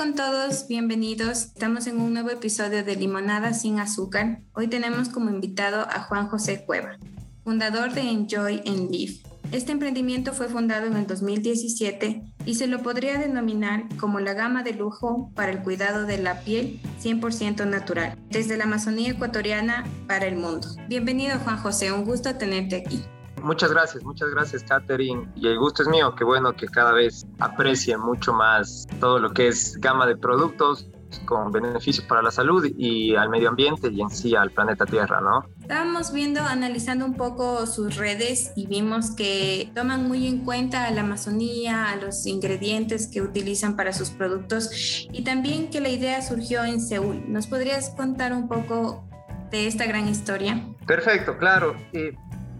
con todos, bienvenidos. Estamos en un nuevo episodio de Limonada sin azúcar. Hoy tenemos como invitado a Juan José Cueva, fundador de Enjoy and Live. Este emprendimiento fue fundado en el 2017 y se lo podría denominar como la gama de lujo para el cuidado de la piel 100% natural, desde la Amazonía ecuatoriana para el mundo. Bienvenido Juan José, un gusto tenerte aquí. Muchas gracias, muchas gracias, Katherine. Y el gusto es mío. Qué bueno que cada vez aprecie mucho más todo lo que es gama de productos con beneficios para la salud y al medio ambiente y en sí al planeta Tierra, ¿no? Estábamos viendo, analizando un poco sus redes y vimos que toman muy en cuenta a la Amazonía, a los ingredientes que utilizan para sus productos y también que la idea surgió en Seúl. ¿Nos podrías contar un poco de esta gran historia? Perfecto, claro. Eh,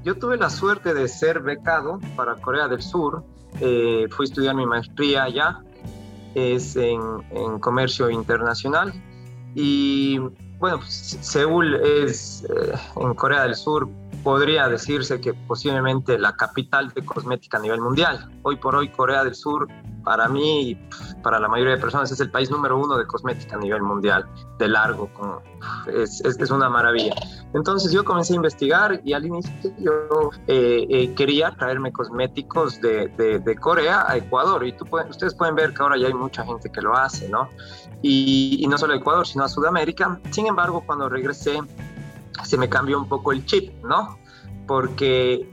yo tuve la suerte de ser becado para Corea del Sur. Eh, fui a estudiar mi maestría allá, es en, comercio internacional. Y bueno, pues, Seúl es eh, en Corea del Sur, podría decirse que posiblemente la capital de cosmética a nivel mundial. Hoy por hoy Corea del Sur para mí y para la mayoría de personas es el país número uno de cosmética a nivel mundial, de largo, como, es, es, una maravilla. Entonces yo comencé a investigar y al inicio yo eh, eh, quería traerme cosméticos de, de, Corea a Ecuador y tú ustedes pueden ver que ahora ya hay mucha gente que lo hace, ¿no? Y, y no solo a Ecuador, sino a Sudamérica. Sin embargo, cuando regresé, se me cambió un poco el chip, ¿no? Porque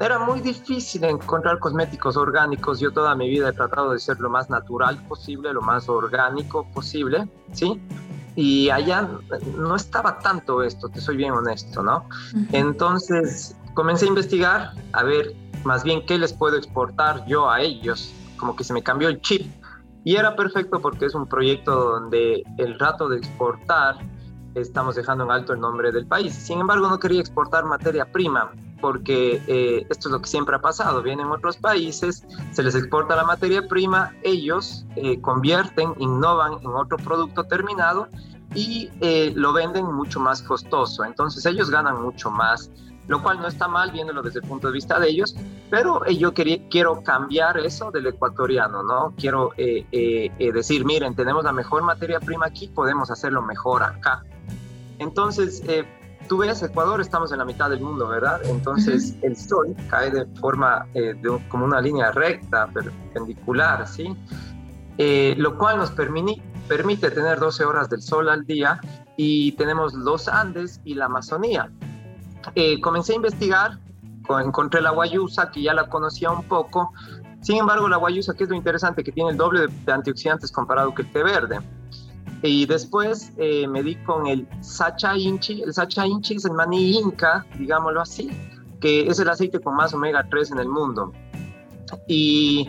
era muy difícil encontrar cosméticos orgánicos. Yo toda mi vida he tratado de ser lo más natural posible, lo más orgánico posible, ¿sí? Y allá no estaba tanto esto, te soy bien honesto, ¿no? Entonces comencé a investigar, a ver más bien qué les puedo exportar yo a ellos, como que se me cambió el chip. Y era perfecto porque es un proyecto donde el rato de exportar estamos dejando en alto el nombre del país. Sin embargo, no quería exportar materia prima porque eh, esto es lo que siempre ha pasado. Vienen otros países, se les exporta la materia prima, ellos eh, convierten, innovan en otro producto terminado y eh, lo venden mucho más costoso. Entonces ellos ganan mucho más, lo cual no está mal viéndolo desde el punto de vista de ellos, pero yo quería, quiero cambiar eso del ecuatoriano, ¿no? Quiero decir, miren, tenemos la mejor materia prima aquí, podemos hacerlo mejor acá. Entonces, tú ves Ecuador, estamos en la mitad del mundo, ¿verdad? Entonces el sol cae de forma, eh, de, como una línea recta, perpendicular, ¿sí? Eh, lo cual nos permite, permite tener 12 horas del sol al día y tenemos los Andes y la Amazonía. Eh, comencé a investigar, encontré la guayusa, que ya la conocía un poco, sin embargo la guayusa, que es lo interesante, que tiene el doble de antioxidantes comparado que el té verde. Y después eh, me di con el Sacha Inchi. El Sacha Inchi es el maní inca, digámoslo así, que es el aceite con más omega 3 en el mundo. Y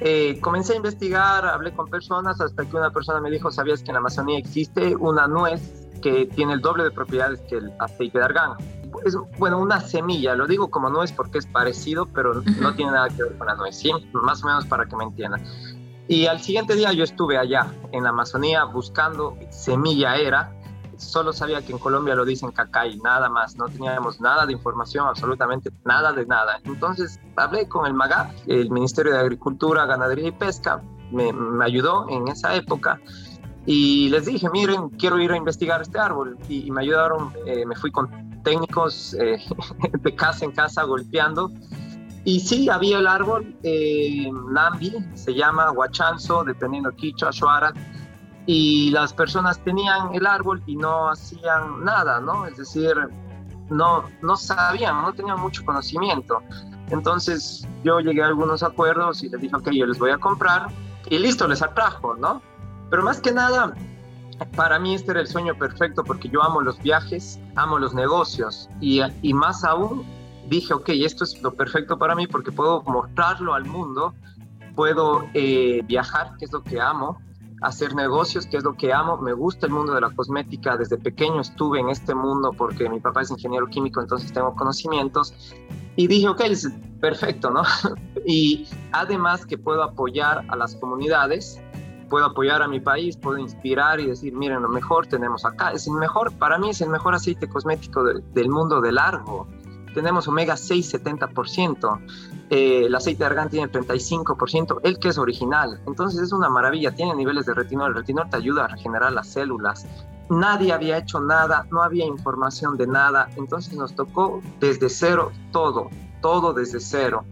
eh, comencé a investigar, hablé con personas hasta que una persona me dijo, ¿sabías que en la Amazonía existe una nuez que tiene el doble de propiedades que el aceite de argán? Es, bueno, una semilla, lo digo como nuez porque es parecido, pero no tiene nada que ver con la nuez, ¿sí? Más o menos para que me entiendan. Y al siguiente día yo estuve allá en la Amazonía buscando semilla era. Solo sabía que en Colombia lo dicen cacay, nada más. No teníamos nada de información, absolutamente nada de nada. Entonces hablé con el MAGAP, el Ministerio de Agricultura, Ganadería y Pesca. Me, me ayudó en esa época y les dije, miren, quiero ir a investigar este árbol. Y, me ayudaron, eh, me fui con técnicos eh, de casa en casa golpeando y sí, había el árbol, eh, Nambi, se llama Huachanzo, dependiendo Quichua, Shuara, y las personas tenían el árbol y no hacían nada, ¿no? Es decir, no, no sabían, no tenían mucho conocimiento. Entonces yo llegué a algunos acuerdos y les dije, ok, yo les voy a comprar y listo, les atrajo, ¿no? Pero más que nada, para mí este era el sueño perfecto porque yo amo los viajes, amo los negocios y, y más aún dije, ok, esto es lo perfecto para mí porque puedo mostrarlo al mundo, puedo eh, viajar, que es lo que amo, hacer negocios, que es lo que amo, me gusta el mundo de la cosmética, desde pequeño estuve en este mundo porque mi papá es ingeniero químico, entonces tengo conocimientos. Y dije, ok, es perfecto, ¿no? y además que puedo apoyar a las comunidades, puedo apoyar a mi país, puedo inspirar y decir, miren, lo mejor tenemos acá, es el mejor, para mí es el mejor aceite cosmético del mundo de largo tenemos omega 6 70%, eh, el aceite de argán tiene 35%, el que es original. Entonces es una maravilla, tiene niveles de retinol. El retinol te ayuda a regenerar las células. Nadie había hecho nada, no había información de nada. Entonces nos tocó desde cero todo, todo desde cero.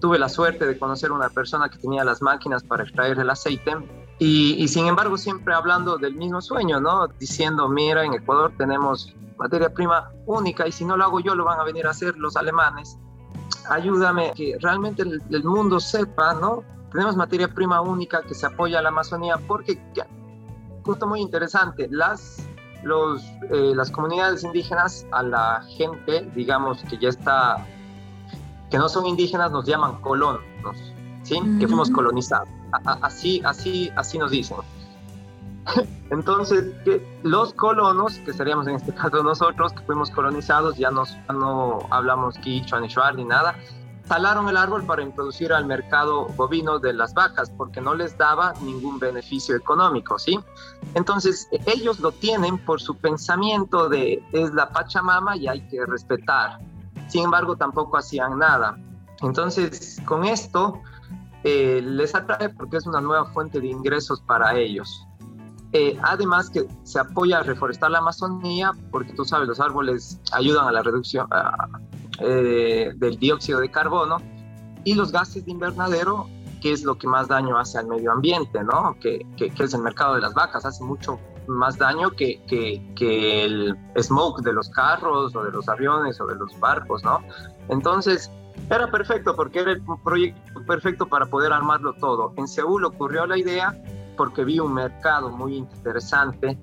Tuve la suerte de conocer a una persona que tenía las máquinas para extraer el aceite y, y, sin embargo siempre hablando del mismo sueño, ¿no? Diciendo, mira, en Ecuador tenemos materia prima única y si no lo hago yo lo van a venir a hacer los alemanes. Ayúdame que realmente el, mundo sepa, ¿no? Tenemos materia prima única que se apoya a la Amazonía porque, justo muy interesante, las, los, eh, las comunidades indígenas a la gente, digamos, que ya está, que no son indígenas, nos llaman colonos, ¿sí? Que fuimos colonizados. Así, así, así nos dicen. Entonces, que los colonos, que seríamos en este caso nosotros, que fuimos colonizados, ya, nos, no hablamos quichua ni ni nada, talaron el árbol para introducir al mercado bovino de las vacas porque no les daba ningún beneficio económico, ¿sí? Entonces, ellos lo tienen por su pensamiento de es la Pachamama y hay que respetar. Sin embargo, tampoco hacían nada. Entonces, con esto eh, les atrae porque es una nueva fuente de ingresos para ellos. Eh, además que se apoya a reforestar la Amazonía, porque tú sabes, los árboles ayudan a la reducción eh, del dióxido de carbono y los gases de invernadero, que es lo que más daño hace al medio ambiente, ¿no? Que, que, es el mercado de las vacas, hace mucho más daño que, que, el smoke de los carros o de los aviones o de los barcos, ¿no? Entonces, era perfecto porque era el proyecto perfecto para poder armarlo todo. En Seúl ocurrió la idea porque vi un mercado muy interesante.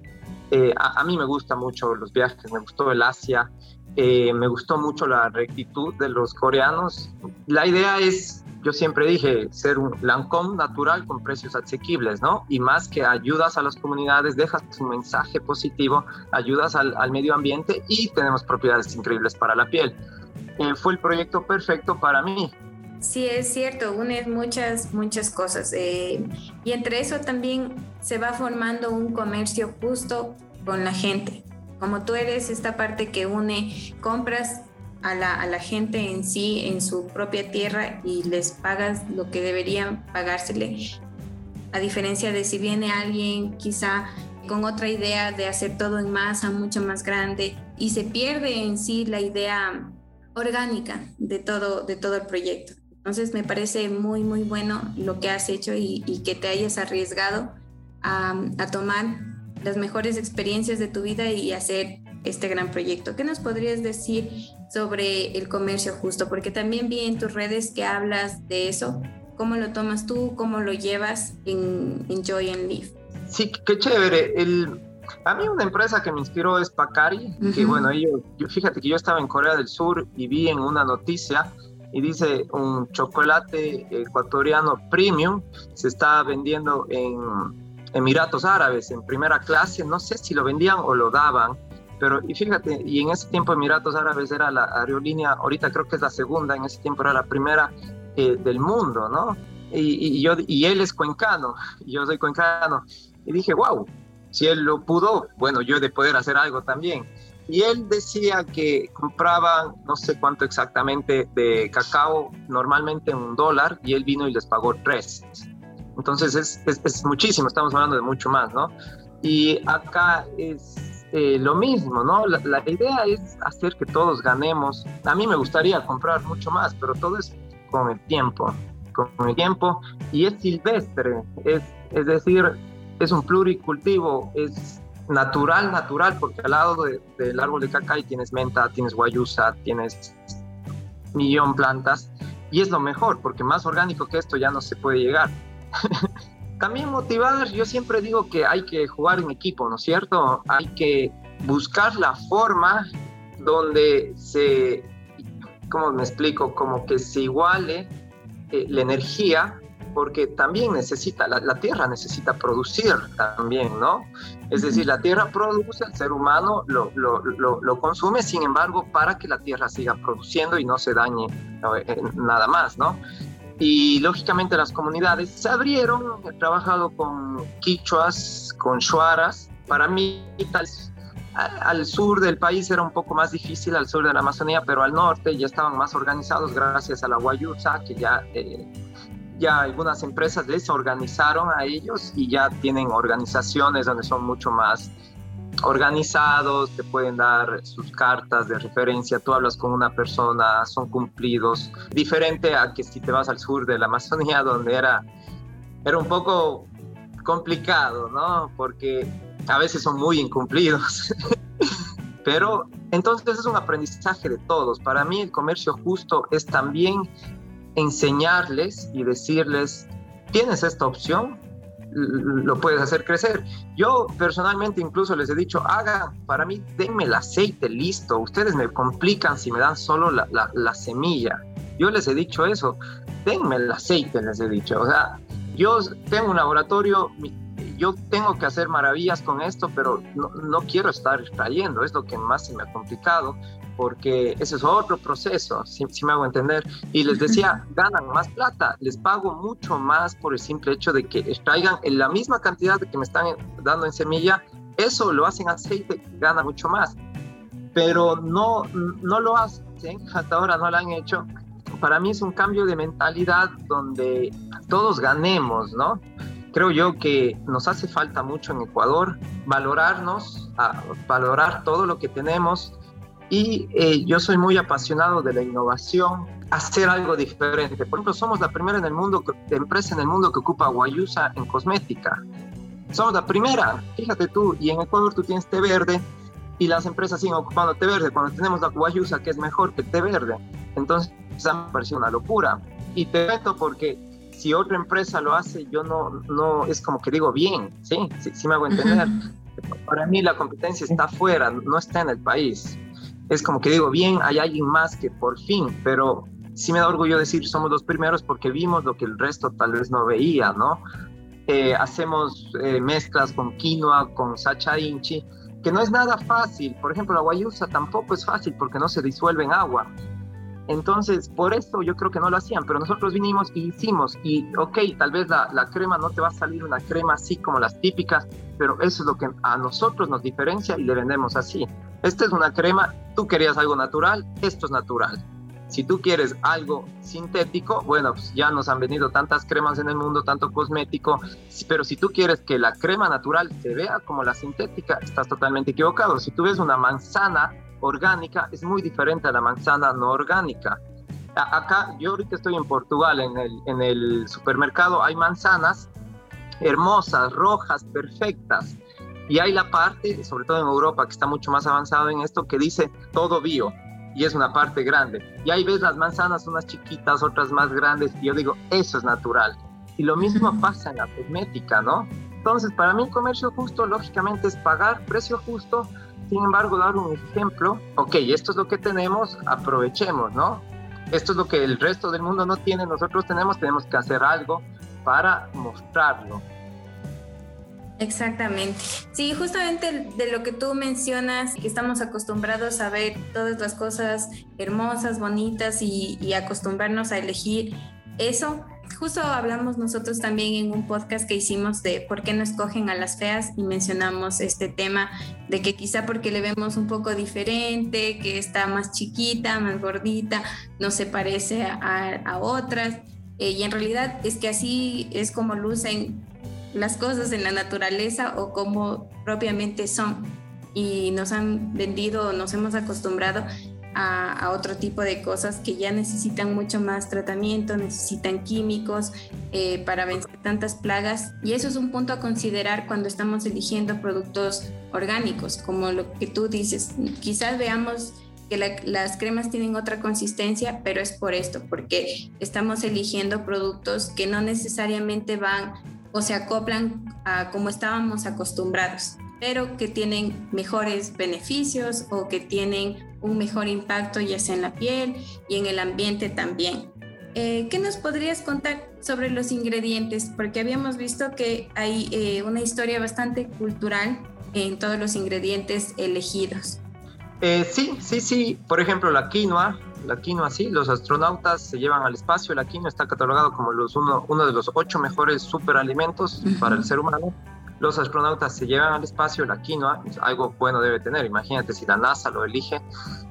Eh, a, mí me gustan mucho los viajes, me gustó el Asia, eh, me gustó mucho la rectitud de los coreanos. La idea es, yo siempre dije, ser un Lancome natural con precios asequibles, ¿no? Y más que ayudas a las comunidades, dejas un mensaje positivo, ayudas al, al medio ambiente y tenemos propiedades increíbles para la piel. Eh, fue el proyecto perfecto para mí. Sí, es cierto, une muchas, muchas cosas. Eh, y entre eso también se va formando un comercio justo con la gente. Como tú eres esta parte que une compras a la, a la gente en sí, en su propia tierra, y les pagas lo que deberían pagársele. A diferencia de si viene alguien quizá con otra idea de hacer todo en masa, mucho más grande, y se pierde en sí la idea orgánica de todo, de todo el proyecto. Entonces me parece muy, muy bueno lo que has hecho y, que te hayas arriesgado a, tomar las mejores experiencias de tu vida y hacer este gran proyecto. ¿Qué nos podrías decir sobre el comercio justo? Porque también vi en tus redes que hablas de eso. ¿Cómo lo tomas tú? ¿Cómo lo llevas en Enjoy and Live? Sí, qué chévere. A mí una empresa que me inspiró es Pacari, que bueno, ellos, fíjate que yo estaba en Corea del Sur y vi en una noticia y dice un chocolate ecuatoriano premium se está vendiendo en Emiratos Árabes en primera clase, no sé si lo vendían o lo daban, pero y fíjate, y en ese tiempo Emiratos Árabes era la aerolínea, ahorita creo que es la segunda, en ese tiempo era la primera eh, del mundo, ¿no? Y, y, yo, y él es cuencano, y yo soy cuencano, y dije, wow, si él lo pudo, bueno, yo de poder hacer algo también y él decía que compraban no sé cuánto exactamente de cacao, normalmente un dólar, y él vino y les pagó tres. Entonces es, es, muchísimo, estamos hablando de mucho más, ¿no? Y acá es eh, lo mismo, ¿no? La, la, idea es hacer que todos ganemos. A mí me gustaría comprar mucho más, pero todo es con el tiempo, con el tiempo, y es silvestre, es, es decir, es un pluricultivo, es natural, natural, porque al lado del árbol de cacay tienes menta, tienes guayusa, tienes millón plantas, y es lo mejor, porque más orgánico que esto ya no se puede llegar. También motivar, yo siempre digo que hay que jugar en equipo, ¿no es cierto? Hay que buscar la forma donde se, ¿cómo me explico? Como que se iguale eh, la energía porque también necesita, la, tierra necesita producir también, ¿no? Es decir, la tierra produce, el ser humano lo, lo, lo, consume, sin embargo, para que la tierra siga produciendo y no se dañe eh, nada más, ¿no? Y lógicamente las comunidades se abrieron, he trabajado con quichuas, con shuaras, para mí tal al sur del país era un poco más difícil, al sur de la Amazonía, pero al norte ya estaban más organizados gracias a la Guayusa, que ya, eh, ya algunas empresas les organizaron a ellos y ya tienen organizaciones donde son mucho más organizados, te pueden dar sus cartas de referencia, tú hablas con una persona, son cumplidos, diferente a que si te vas al sur de la Amazonía, donde era, era un poco complicado, ¿no? Porque a veces son muy incumplidos. Pero entonces es un aprendizaje de todos. Para mí el comercio justo es también enseñarles y decirles, tienes esta opción, lo puedes hacer crecer. Yo personalmente incluso les he dicho, haga, para mí, denme el aceite listo. Ustedes me complican si me dan solo la, la, semilla. Yo les he dicho eso, denme el aceite, les he dicho. O sea, yo tengo un laboratorio, yo tengo que hacer maravillas con esto, pero no, no quiero estar trayendo, es lo que más se me ha complicado porque ese es otro proceso, si, me hago entender. Y les decía, ganan más plata, les pago mucho más por el simple hecho de que extraigan la misma cantidad que me están dando en semilla, eso lo hacen aceite, gana mucho más. Pero no, no lo hacen, hasta ahora no lo han hecho. Para mí es un cambio de mentalidad donde todos ganemos, ¿no? Creo yo que nos hace falta mucho en Ecuador valorarnos, valorar todo lo que tenemos, y eh, yo soy muy apasionado de la innovación, hacer algo diferente. Por ejemplo, somos la primera en el mundo, empresa en el mundo que ocupa guayusa en cosmética. Somos la primera, fíjate tú, y en Ecuador tú tienes té verde y las empresas siguen ocupando té verde cuando tenemos la guayusa que es mejor que té verde. Entonces, me pareció una locura. Y te meto porque si otra empresa lo hace, yo no, no, es como que digo bien, ¿sí? Sí, sí me hago entender. Para mí la competencia está afuera, no está en el país es como que digo, bien, hay alguien más que por fin, pero sí me da orgullo decir somos los primeros porque vimos lo que el resto tal vez no veía, ¿no? Eh, hacemos eh, mezclas con quinoa, con sacha inchi, que no es nada fácil. Por ejemplo, la guayusa tampoco es fácil porque no se disuelve en agua. Entonces, por eso yo creo que no lo hacían, pero nosotros vinimos y hicimos, y ok, tal vez la, la, crema no te va a salir una crema así como las típicas, pero eso es lo que a nosotros nos diferencia y le vendemos así. Esta es una crema, tú querías algo natural, esto es natural. Si tú quieres algo sintético, bueno, pues ya nos han venido tantas cremas en el mundo, tanto cosmético, pero si tú quieres que la crema natural se vea como la sintética, estás totalmente equivocado. Si tú ves una manzana orgánica es muy diferente a la manzana no orgánica. Acá, yo ahorita estoy en Portugal, en el, en el supermercado hay manzanas hermosas, rojas, perfectas. Y hay la parte, sobre todo en Europa, que está mucho más avanzado en esto, que dice todo bio. Y es una parte grande. Y ahí ves las manzanas, unas chiquitas, otras más grandes. Y yo digo, eso es natural. Y lo mismo pasa en la cosmética, ¿no? Entonces, para mí, comercio justo, lógicamente, es pagar precio justo sin embargo, dar un ejemplo, ok, esto es lo que tenemos, aprovechemos, ¿no? Esto es lo que el resto del mundo no tiene, nosotros tenemos, tenemos que hacer algo para mostrarlo. Exactamente. Sí, justamente de lo que tú mencionas, que estamos acostumbrados a ver todas las cosas hermosas, bonitas y, y acostumbrarnos a elegir eso, justo hablamos nosotros también en un podcast que hicimos de por qué no escogen a las feas y mencionamos este tema de que quizá porque le vemos un poco diferente, que está más chiquita, más gordita, no se parece a, otras. Eh, y en realidad es que así es como lucen las cosas en la naturaleza o como propiamente son. Y nos han vendido, nos hemos acostumbrado a, otro tipo de cosas que ya necesitan mucho más tratamiento, necesitan químicos eh, para vencer tantas plagas. Y eso es un punto a considerar cuando estamos eligiendo productos orgánicos, como lo que tú dices. Quizás veamos que las cremas tienen otra consistencia, pero es por esto, porque estamos eligiendo productos que no necesariamente van o se acoplan a como estábamos acostumbrados, pero que tienen mejores beneficios o que tienen un mejor impacto ya sea en la piel y en el ambiente también. Eh, ¿Qué nos podrías contar sobre los ingredientes? Porque habíamos visto que hay eh, una historia bastante cultural en todos los ingredientes elegidos. Eh, sí, sí, sí. Por ejemplo, la quinoa. La quinoa, sí. Los astronautas se llevan al espacio. La quinoa está catalogado como los uno, uno de los ocho mejores superalimentos para el ser humano. Los astronautas se llevan al espacio, la quinoa, algo bueno debe tener, imagínate si la NASA lo elige.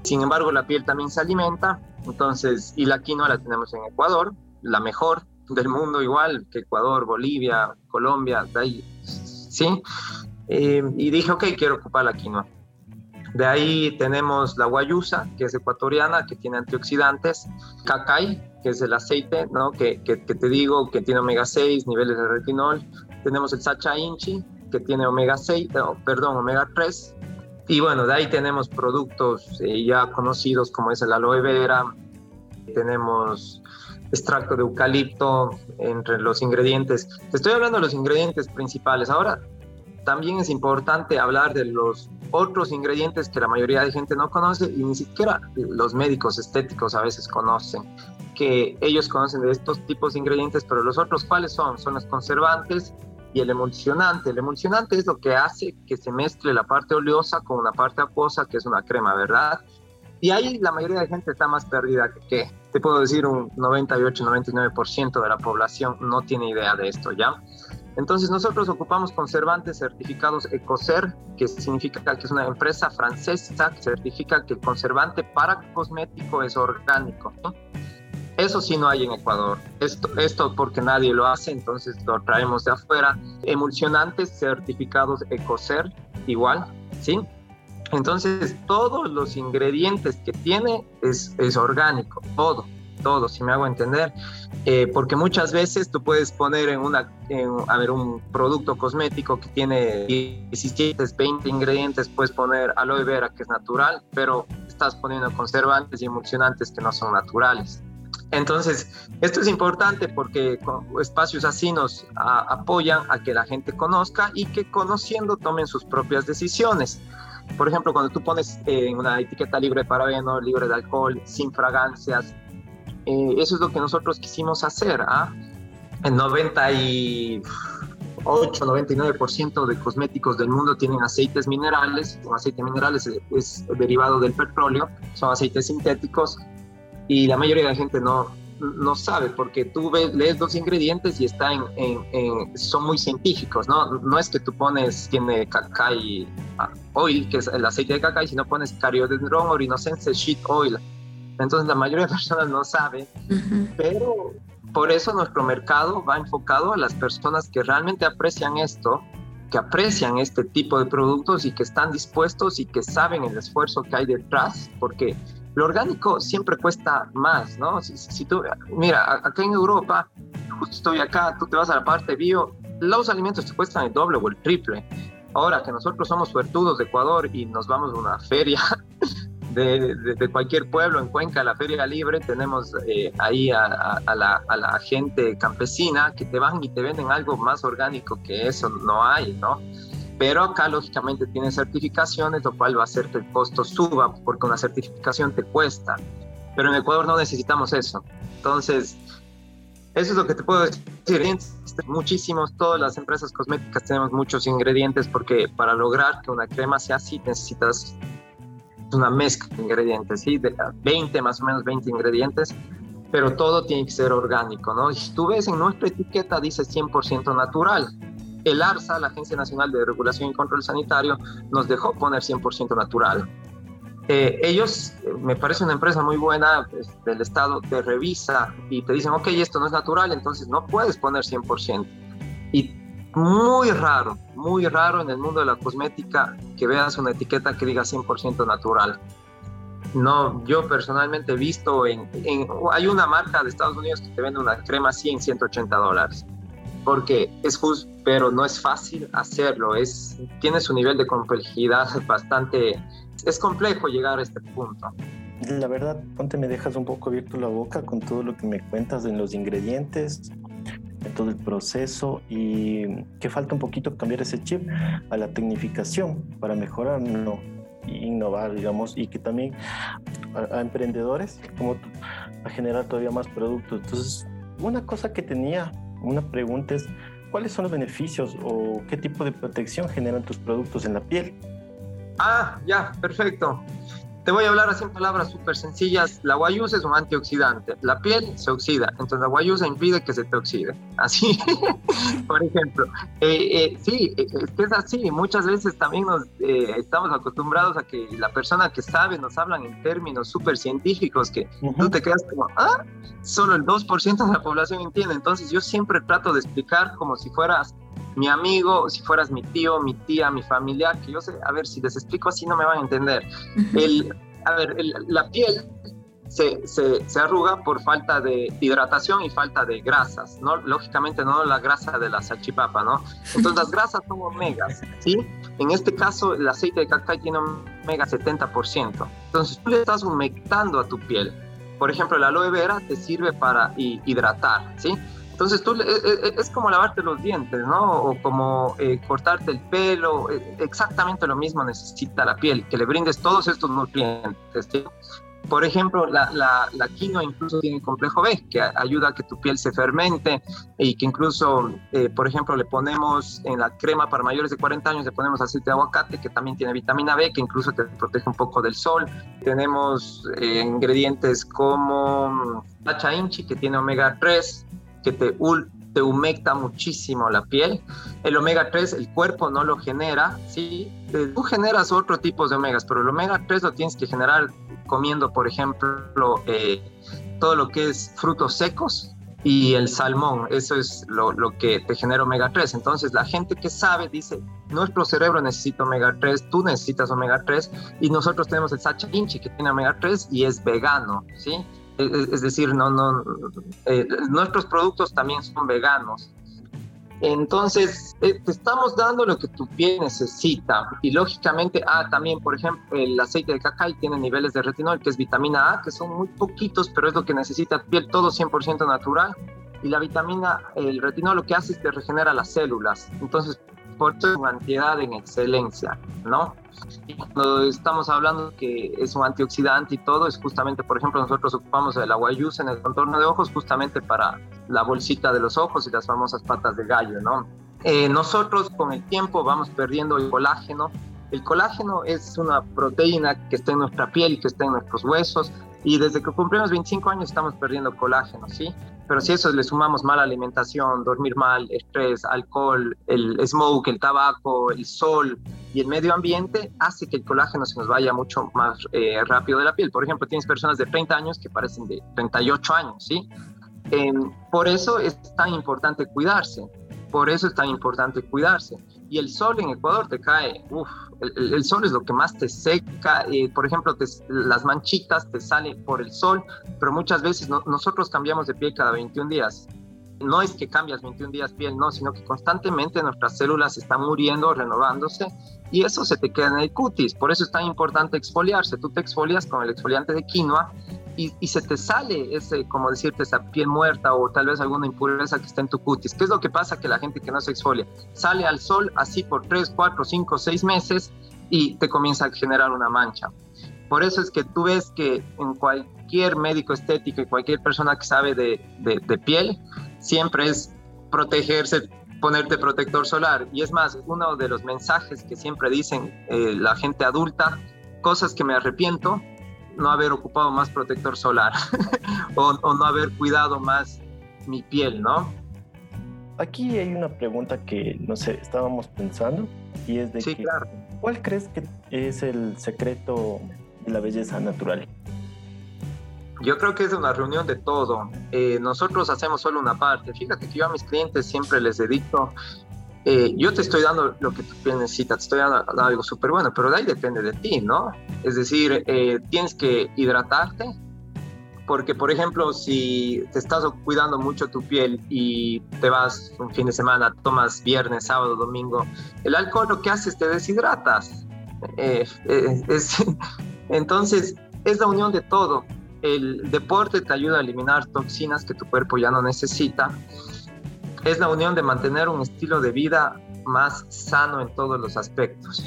Sin embargo, la piel también se alimenta, entonces, y la quinoa la tenemos en Ecuador, la mejor del mundo igual que Ecuador, Bolivia, Colombia, de ahí, ¿sí? Eh, y dije, ok, quiero ocupar la quinoa. De ahí tenemos la guayusa, que es ecuatoriana, que tiene antioxidantes, cacay, que es el aceite, ¿no? que, que, te digo que tiene omega 6, niveles de retinol. Tenemos el sacha inchi, que tiene omega 6, perdón, omega 3. Y bueno, de ahí tenemos productos eh, ya conocidos como es el aloe vera, tenemos extracto de eucalipto entre los ingredientes. Te estoy hablando de los ingredientes principales. Ahora, también es importante hablar de los otros ingredientes que la mayoría de gente no conoce y ni siquiera los médicos estéticos a veces conocen, que ellos conocen de estos tipos de ingredientes, pero los otros cuáles son? Son los conservantes y el emulsionante. El emulsionante es lo que hace que se mezcle la parte oleosa con una parte acuosa, que es una crema, ¿verdad? Y ahí la mayoría de gente está más perdida que, que te puedo decir un 98-99% de la población no tiene idea de esto, ¿ya? Entonces nosotros ocupamos conservantes certificados ECOCER, que significa que es una empresa francesa que certifica que el conservante para cosmético es orgánico. Eso sí no hay en Ecuador. Esto, esto porque nadie lo hace, entonces lo traemos de afuera. Emulsionantes certificados ECOCER, igual, ¿sí? Entonces todos los ingredientes que tiene es, es orgánico, todo todo, si me hago entender, eh, porque muchas veces tú puedes poner en una, ver, un producto cosmético que tiene 17, 20 ingredientes, puedes poner aloe vera que es natural, pero estás poniendo conservantes y emulsionantes que no son naturales. Entonces, esto es importante porque espacios así nos apoyan a que la gente conozca y que conociendo tomen sus propias decisiones. Por ejemplo, cuando tú pones en una etiqueta libre de parabeno, libre de alcohol, sin fragancias, eh, eso es lo que nosotros quisimos hacer. ¿ah? El 98, 99% de cosméticos del mundo tienen aceites minerales. Un aceite mineral es, es, derivado del petróleo, son aceites sintéticos y la mayoría de la gente no, no sabe porque tú ves, lees los ingredientes y está en, en, son muy científicos, ¿no? No es que tú pones, tiene cacay ah, oil, que es el aceite de cacay, sino pones cariodendron orinocense sheet oil entonces la mayoría de personas no saben, pero por eso nuestro mercado va enfocado a las personas que realmente aprecian esto, que aprecian este tipo de productos y que están dispuestos y que saben el esfuerzo que hay detrás, porque lo orgánico siempre cuesta más, ¿no? Si, tú, mira, acá en Europa, justo estoy acá, tú te vas a la parte bio, los alimentos te cuestan el doble o el triple. Ahora que nosotros somos suertudos de Ecuador y nos vamos a una feria de, cualquier pueblo en Cuenca, la Feria Libre, tenemos eh, ahí a, la, gente campesina que te van y te venden algo más orgánico que eso, no hay, ¿no? Pero acá lógicamente tiene certificaciones, lo cual va a hacer que el costo suba porque una certificación te cuesta. Pero en Ecuador no necesitamos eso. Entonces, eso es lo que te puedo decir. Muchísimos, todas las empresas cosméticas tenemos muchos ingredientes porque para lograr que una crema sea así necesitas una mezcla de ingredientes, ¿sí? De 20, más o menos 20 ingredientes, pero todo tiene que ser orgánico, ¿no? Si tú ves en nuestra etiqueta dice 100% natural. El ARSA, la Agencia Nacional de Regulación y Control Sanitario, nos dejó poner 100% natural. Eh, ellos, eh, me parece una empresa muy buena pues, del Estado, te revisa y te dicen, ok, esto no es natural, entonces no puedes poner 100%. Y muy raro, muy raro en el mundo de la cosmética que veas una etiqueta que diga 100% natural. No, yo personalmente he visto en, Hay una marca de Estados Unidos que te vende una crema así en 180 dólares. Porque es justo, pero no es fácil hacerlo. Es, tiene su nivel de complejidad bastante... Es complejo llegar a este punto. La verdad, ponte, me dejas un poco abierto la boca con todo lo que me cuentas en los ingredientes, todo el proceso y que falta un poquito cambiar ese chip a la tecnificación para mejorar, no innovar, digamos, y que también a, emprendedores como a generar todavía más productos. Entonces, una cosa que tenía, una pregunta es, ¿cuáles son los beneficios o qué tipo de protección generan tus productos en la piel? Ah, ya, perfecto. Te voy a hablar así en palabras súper sencillas. La guayusa es un antioxidante. La piel se oxida, entonces la guayusa impide que se te oxide. Así, por ejemplo. Eh, eh, sí, eh, es que es así. Muchas veces también nos estamos acostumbrados a que la persona que sabe nos hablan en términos súper científicos que tú te quedas como, ah, solo el 2% de la población entiende. Entonces yo siempre trato de explicar como si fueras mi amigo, si fueras mi tío, mi tía, mi familiar, que yo sé, a ver, si les explico así no me van a entender. El, a ver, la piel se, se, se, arruga por falta de hidratación y falta de grasas, ¿no? Lógicamente no la grasa de la salchipapa, ¿no? Entonces las grasas son omegas, ¿sí? En este caso el aceite de cacao tiene omega 70%. Entonces tú le estás humectando a tu piel. Por ejemplo, la aloe vera te sirve para hidratar, ¿sí? Entonces tú eh, eh, es como lavarte los dientes, ¿no? O como eh, cortarte el pelo, exactamente lo mismo necesita la piel, que le brindes todos estos nutrientes. Por ejemplo, la, la, quinoa incluso tiene complejo B, que ayuda a que tu piel se fermente y que incluso, por ejemplo, le ponemos en la crema para mayores de 40 años, le ponemos aceite de aguacate, que también tiene vitamina B, que incluso te protege un poco del sol. Tenemos ingredientes como la chainchi, que tiene omega 3, que te, te humecta muchísimo la piel. El omega 3 el cuerpo no lo genera, ¿sí? Eh, tú generas otro tipo de omegas, pero el omega 3 lo tienes que generar comiendo, por ejemplo, eh, todo lo que es frutos secos y el salmón, eso es lo, lo, que te genera omega 3. Entonces la gente que sabe dice, nuestro cerebro necesita omega 3, tú necesitas omega 3 y nosotros tenemos el sacha inchi que tiene omega 3 y es vegano, ¿sí? Es decir, no, no, eh, nuestros productos también son veganos. Entonces, eh, te estamos dando lo que tu piel necesita. Y lógicamente, ah, también, por ejemplo, el aceite de cacao tiene niveles de retinol, que es vitamina A, que son muy poquitos, pero es lo que necesita tu piel, todo 100% natural. Y la vitamina, el retinol lo que hace es que regenera las células. Entonces, por eso es una en excelencia, ¿no? Y cuando estamos hablando que es un antioxidante y todo, es justamente, por ejemplo, nosotros ocupamos el aguayus en el contorno de ojos justamente para la bolsita de los ojos y las famosas patas de gallo, ¿no? Eh, nosotros con el tiempo vamos perdiendo el colágeno. El colágeno es una proteína que está en nuestra piel y que está en nuestros huesos y desde que cumplimos 25 años estamos perdiendo colágeno, ¿sí? Pero si eso le sumamos mala alimentación, dormir mal, estrés, alcohol, el smoke, el tabaco, el sol y el medio ambiente, hace que el colágeno se nos vaya mucho más eh, rápido de la piel. Por ejemplo, tienes personas de 30 años que parecen de 38 años, ¿sí? Em, por eso es tan importante cuidarse. Por eso es tan importante cuidarse. Y el sol en Ecuador te cae, uff, el, sol es lo que más te seca. Eh, por ejemplo, las manchitas te salen por el sol, pero muchas veces nosotros cambiamos de piel cada 21 días. No es que cambias 21 días piel, no, sino que constantemente nuestras células están muriendo, renovándose, y eso se te queda en el cutis. Por eso es tan importante exfoliarse. Tú te exfolias con el exfoliante de quinoa y, se te sale ese, como decirte, esa piel muerta o tal vez alguna impureza que está en tu cutis. ¿Qué es lo que pasa? Que la gente que no se exfolia sale al sol así por 3, 4, 5, 6 meses y te comienza a generar una mancha. Por eso es que tú ves que en cualquier médico estético y cualquier persona que sabe de, de, piel, siempre es protegerse, ponerte protector solar. Y es más, uno de los mensajes que siempre dicen eh, la gente adulta, cosas que me arrepiento, no haber ocupado más protector solar o, no haber cuidado más mi piel, ¿no? Aquí hay una pregunta que, no sé, estábamos pensando y es de sí, claro. ¿cuál crees que es el secreto de la belleza natural? Yo creo que es una reunión de todo. Eh, nosotros hacemos solo una parte. Fíjate que yo a mis clientes siempre les dedico eh, yo te estoy dando lo que tu piel necesita, te estoy dando, algo súper bueno, pero de ahí depende de ti, ¿no? Es decir, eh, tienes que hidratarte, porque por ejemplo, si te estás cuidando mucho tu piel y te vas un fin de semana, tomas viernes, sábado, domingo, el alcohol lo que hace es te deshidratas. Eh, es, entonces, es la unión de todo. El deporte te ayuda a eliminar toxinas que tu cuerpo ya no necesita es la unión de mantener un estilo de vida más sano en todos los aspectos.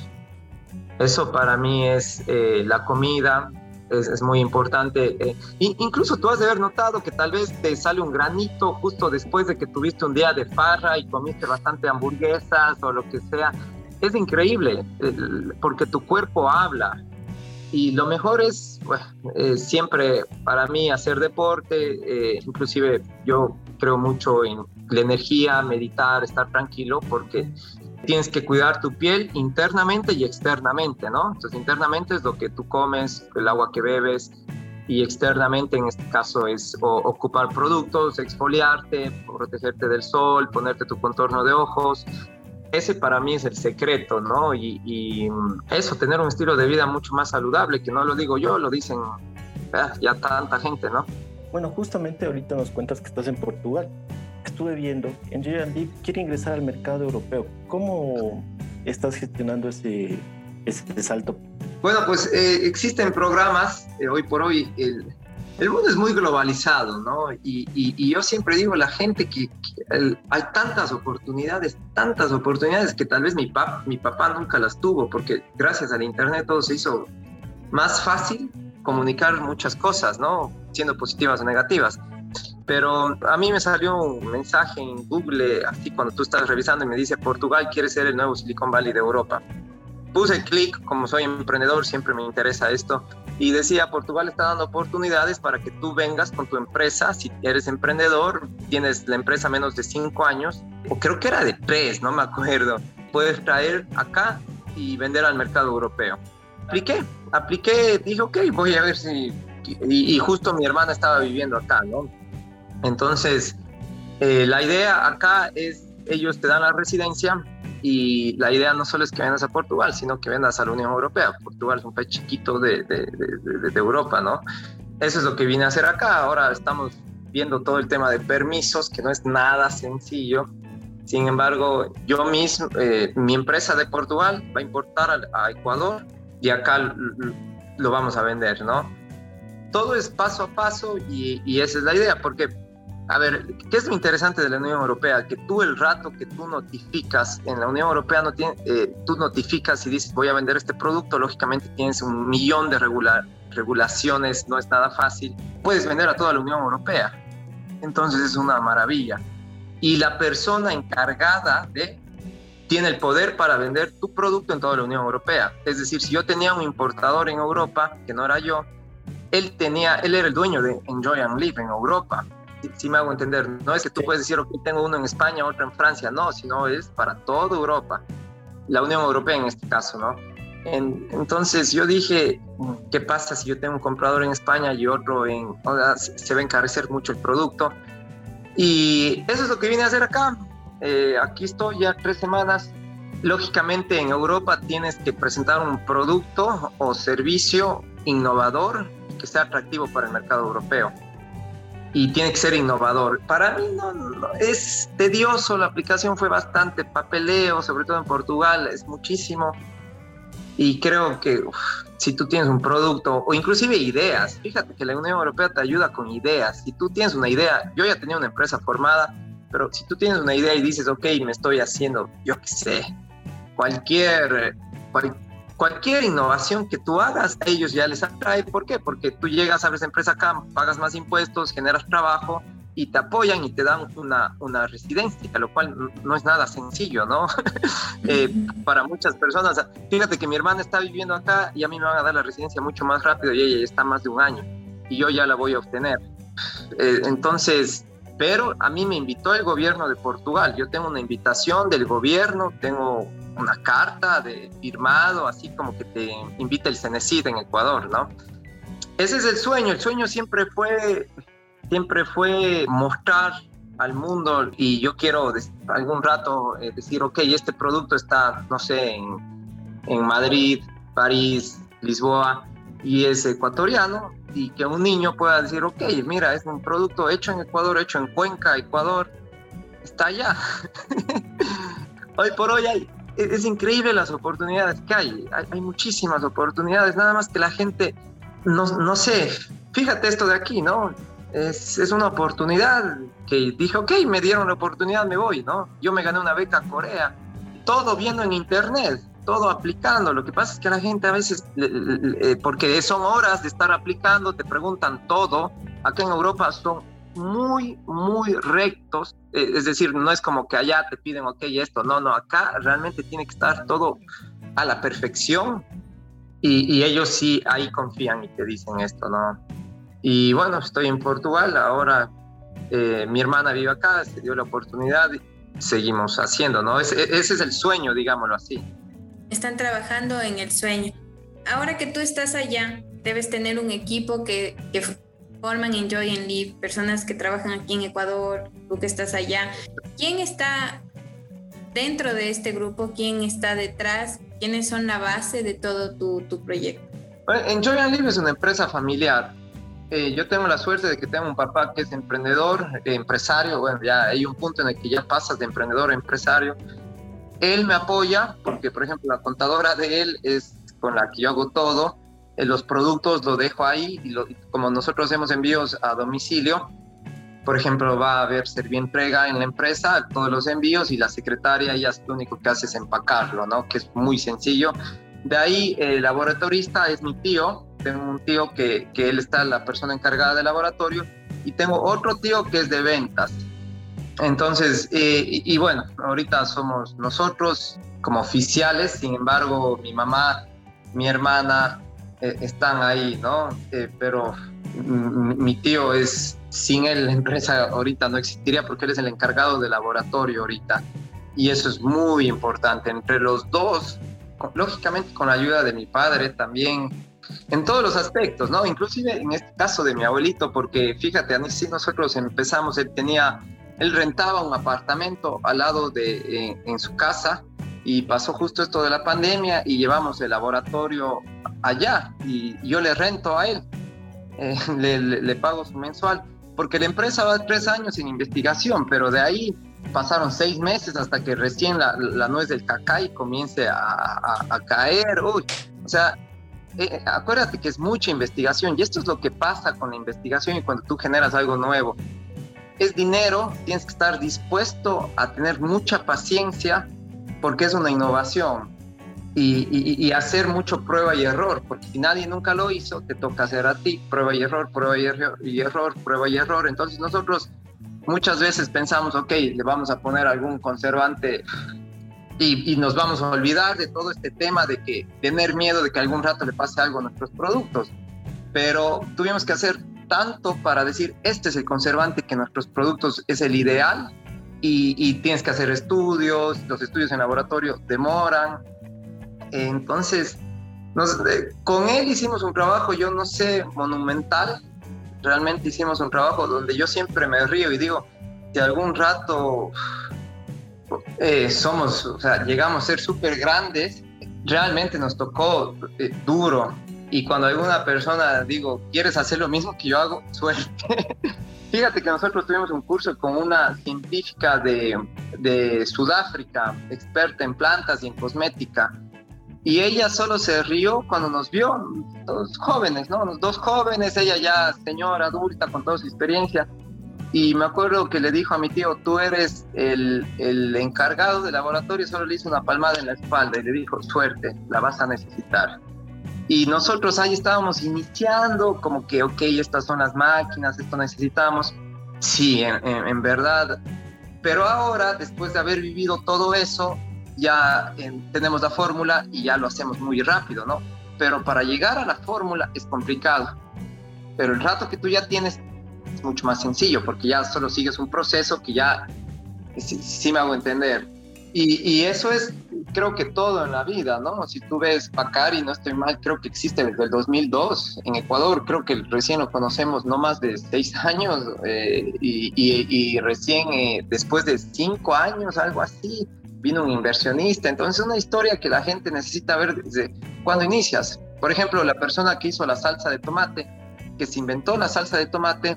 Eso para mí es eh, la comida, es, muy importante. Eh, incluso tú has de haber notado que tal vez te sale un granito justo después de que tuviste un día de farra y comiste bastante hamburguesas o lo que sea. Es increíble porque tu cuerpo habla. y lo mejor es eh, siempre para mí hacer deporte, eh, inclusive yo creo mucho en la energía, meditar, estar tranquilo, porque tienes que cuidar tu piel internamente y externamente, ¿no? Entonces internamente es lo que tú comes, el agua que bebes, y externamente en este caso es ocupar productos, exfoliarte, protegerte del sol, ponerte tu contorno de ojos, ese para mí es el secreto, ¿no? Y, eso, tener un estilo de vida mucho más saludable, que no lo digo yo, lo dicen ah, ya tanta gente, ¿no? Bueno, justamente ahorita nos cuentas que estás en Portugal. Estuve viendo, en Deep quiere ingresar al mercado europeo. ¿Cómo estás gestionando ese, ese salto? Bueno, pues eh, existen programas, eh, hoy por hoy el, el mundo es muy globalizado, ¿no? Y, y, yo siempre digo a la gente que, hay tantas oportunidades, tantas oportunidades que tal vez mi, mi papá nunca las tuvo, porque gracias al Internet todo se hizo más fácil comunicar muchas cosas, ¿no? Siendo positivas o negativas. Pero a mí me salió un mensaje en Google, así cuando tú estás revisando y me dice, Portugal quiere ser el nuevo Silicon Valley de Europa puse clic, como soy emprendedor, siempre me interesa esto, y decía, Portugal está dando oportunidades para que tú vengas con tu empresa, si eres emprendedor, tienes la empresa menos de cinco años, o creo que era de tres, no me acuerdo, puedes traer acá y vender al mercado europeo. Apliqué, apliqué, dije, ok, voy a ver si... Y, y justo mi hermana estaba viviendo acá, ¿no? Entonces, eh, la idea acá es, ellos te dan la residencia, y la idea no solo es que vendas a Portugal, sino que vendas a la Unión Europea. Portugal es un país chiquito de, de, de, de, Europa, ¿no? Eso es lo que vine a hacer acá. Ahora estamos viendo todo el tema de permisos, que no es nada sencillo. Sin embargo, yo mismo, eh, mi empresa de Portugal va a importar a, a Ecuador y acá lo vamos a vender, ¿no? Todo es paso a paso y, y esa es la idea, porque a ver, ¿qué es lo interesante de la Unión Europea? Que tú el rato que tú notificas, en la Unión Europea no tiene, eh, tú notificas y dices voy a vender este producto, lógicamente tienes un millón de regulaciones, no es nada fácil, puedes vender a toda la Unión Europea. Entonces es una maravilla. Y la persona encargada de tiene el poder para vender tu producto en toda la Unión Europea. Es decir, si yo tenía un importador en Europa, que no era yo, él tenía, él era el dueño de Enjoy and Live en Europa si, me hago entender. No es que tú puedes decir, ok, tengo uno en España, otro en Francia, no, sino es para toda Europa, la Unión Europea en este caso, ¿no? entonces yo dije, ¿qué pasa si yo tengo un comprador en España y otro en, o sea, se va a encarecer mucho el producto? Y eso es lo que vine a hacer acá. Eh, aquí estoy ya tres semanas. Lógicamente en Europa tienes que presentar un producto o servicio innovador que sea atractivo para el mercado europeo y tiene que ser innovador. Para mí no, es tedioso, la aplicación fue bastante papeleo, sobre todo en Portugal, es muchísimo. Y creo que si tú tienes un producto o inclusive ideas, fíjate que la Unión Europea te ayuda con ideas. Si tú tienes una idea, yo ya tenía una empresa formada, pero si tú tienes una idea y dices, ok, me estoy haciendo, yo qué sé, cualquier, cualquier cualquier innovación que tú hagas, a ellos ya les atrae. ¿Por qué? Porque tú llegas, abres empresa acá, pagas más impuestos, generas trabajo y te apoyan y te dan una, una residencia, lo cual no es nada sencillo, ¿no? Eh, para muchas personas. Fíjate que mi hermana está viviendo acá y a mí me van a dar la residencia mucho más rápido y ella está más de un año y yo ya la voy a obtener. Eh, entonces, pero a mí me invitó el gobierno de Portugal. Yo tengo una invitación del gobierno, tengo una carta de firmado, así como que te invita el Cenecid en Ecuador, ¿no? Ese es el sueño, el sueño siempre fue, siempre fue mostrar al mundo y yo quiero algún rato eh, decir, ok, este producto está, no sé, en, en Madrid, París, Lisboa y es ecuatoriano y que un niño pueda decir, ok, mira, es un producto hecho en Ecuador, hecho en Cuenca, Ecuador, está allá. hoy por hoy hay, es increíble las oportunidades que hay. hay. muchísimas oportunidades, nada más que la gente, no, no sé, fíjate esto de aquí, ¿no? Es, es, una oportunidad que dije, ok, me dieron la oportunidad, me voy, ¿no? Yo me gané una beca a Corea, todo viendo en internet, todo aplicando. Lo que pasa es que la gente a veces, eh, porque son horas de estar aplicando, te preguntan todo. Acá en Europa son muy, muy rectos. Eh, es decir, no es como que allá te piden, ok, esto. No, no, acá realmente tiene que estar todo a la perfección. Y, ellos sí ahí confían y te dicen esto, ¿no? Y bueno, estoy en Portugal, ahora eh, mi hermana vive acá, se dio la oportunidad, y seguimos haciendo, ¿no? Ese, ese es el sueño, digámoslo así. Están trabajando en el sueño. Ahora que tú estás allá, debes tener un equipo que, que forman Enjoy and Live, personas que trabajan aquí en Ecuador, tú que estás allá. ¿Quién está dentro de este grupo? ¿Quién está detrás? ¿Quiénes son la base de todo tu, tu proyecto? Enjoy and Live es una empresa familiar. Eh, yo tengo la suerte de que tengo un papá que es emprendedor, empresario. Bueno, ya hay un punto en el que ya pasas de emprendedor a empresario. Él me apoya porque, por ejemplo, la contadora de él es con la que yo hago todo. Eh, los productos lo dejo ahí y como nosotros hacemos envíos a domicilio, por ejemplo, va a haber entrega en la empresa, todos los envíos y la secretaria ya lo único que hace es empacarlo, ¿no? Que es muy sencillo. De ahí el laboratorista es mi tío, tengo un tío que, que él está la persona encargada del laboratorio y tengo otro tío que es de ventas. Entonces, eh, y, bueno, ahorita somos nosotros como oficiales, sin embargo, mi mamá, mi hermana eh, están ahí, ¿no? Eh, pero mi tío es, sin él la empresa ahorita no existiría porque él es el encargado del laboratorio ahorita. Y eso es muy importante. Entre los dos, lógicamente con la ayuda de mi padre también, en todos los aspectos, ¿no? Inclusive en este caso de mi abuelito, porque fíjate, así nosotros empezamos, él tenía, él rentaba un apartamento al lado de, en su casa y pasó justo esto de la pandemia y llevamos el laboratorio allá y yo le rento a él eh, le, pago su mensual, porque la empresa va tres años sin investigación, pero de ahí pasaron seis meses hasta que recién la, nuez del cacay comience a, caer. Uy, o sea, eh, acuérdate que es mucha investigación y esto es lo que pasa con la investigación y cuando tú generas algo nuevo. Es dinero, tienes que estar dispuesto a tener mucha paciencia porque es una innovación y, hacer mucho prueba y error, porque si nadie nunca lo hizo, te toca hacer a ti prueba y error, prueba y error, y error prueba y error. Entonces nosotros muchas veces pensamos, ok, le vamos a poner algún conservante y, nos vamos a olvidar de todo este tema de que tener miedo de que algún rato le pase algo a nuestros productos. Pero tuvimos que hacer tanto para decir, este es el conservante que nuestros productos es el ideal y, tienes que hacer estudios, los estudios en laboratorio demoran, entonces, con él hicimos un trabajo, yo no sé, monumental. Realmente hicimos un trabajo donde yo siempre me río y digo, si algún rato eh, somos, o sea, llegamos a ser súper grandes, realmente nos tocó eh, duro. Y cuando alguna persona digo, ¿quieres hacer lo mismo que yo hago? Suerte. Fíjate que nosotros tuvimos un curso con una científica de, de Sudáfrica, experta en plantas y en cosmética y ella solo se rió cuando nos vio, dos jóvenes, ¿no? Dos jóvenes, ella ya señora adulta con toda su experiencia. Y me acuerdo que le dijo a mi tío, tú eres el, el encargado del laboratorio, solo le hizo una palmada en la espalda y le dijo, suerte, la vas a necesitar. Y nosotros ahí estábamos iniciando, como que, ok, estas son las máquinas, esto necesitamos. Sí, en, en verdad. Pero ahora, después de haber vivido todo eso, ya tenemos la fórmula y ya lo hacemos muy rápido, ¿no? Pero para llegar a la fórmula es complicado. Pero el rato que tú ya tienes es mucho más sencillo porque ya solo sigues un proceso que ya sí, me hago entender. Y, y, eso es, creo que todo en la vida, ¿no? Si tú ves Pacari, no estoy mal, creo que existe desde el 2002 en Ecuador, creo que recién lo conocemos no más de seis años eh, y, y, recién eh, después de cinco años, algo así, vino un inversionista. Entonces, es una historia que la gente necesita ver desde cuando inicias. Por ejemplo, la persona que hizo la salsa de tomate, que se inventó la salsa de tomate,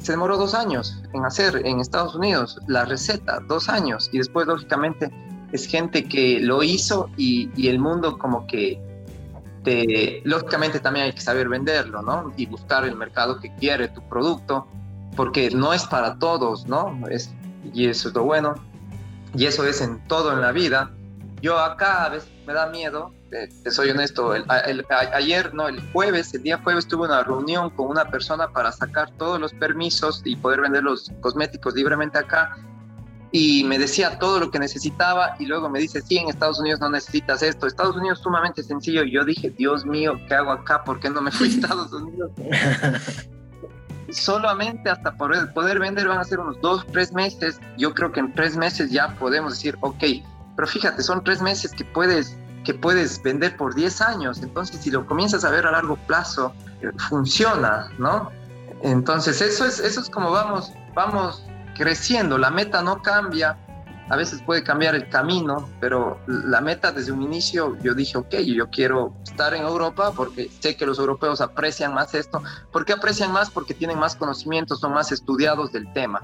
se demoró dos años en hacer en Estados Unidos la receta, dos años. Y después, lógicamente, es gente que lo hizo y, el mundo como que te, lógicamente también hay que saber venderlo, ¿no? Y buscar el mercado que quiere tu producto, porque no es para todos, ¿no? Es, y eso es lo bueno y eso es en todo en la vida. Yo acá a veces me da miedo, te, soy honesto, el, ayer, no, el jueves, el día jueves tuve una reunión con una persona para sacar todos los permisos y poder vender los cosméticos libremente acá. y me decía todo lo que necesitaba y luego me dice, sí, en Estados Unidos no necesitas esto. Estados Unidos es sumamente sencillo y yo dije, Dios mío, ¿qué hago acá? ¿Por qué no me fui a Estados Unidos? Solamente hasta poder, poder vender van a ser unos dos, tres meses. Yo creo que en tres meses ya podemos decir, ok, pero fíjate, son tres meses que puedes, que puedes vender por 10 años. Entonces, si lo comienzas a ver a largo plazo, eh, funciona, ¿no? Entonces, eso es, eso es como vamos, vamos creciendo, la meta no cambia, a veces puede cambiar el camino, pero la meta desde un inicio yo dije, ok, yo quiero estar en Europa porque sé que los europeos aprecian más esto. ¿Por qué aprecian más? Porque tienen más conocimientos, son más estudiados del tema.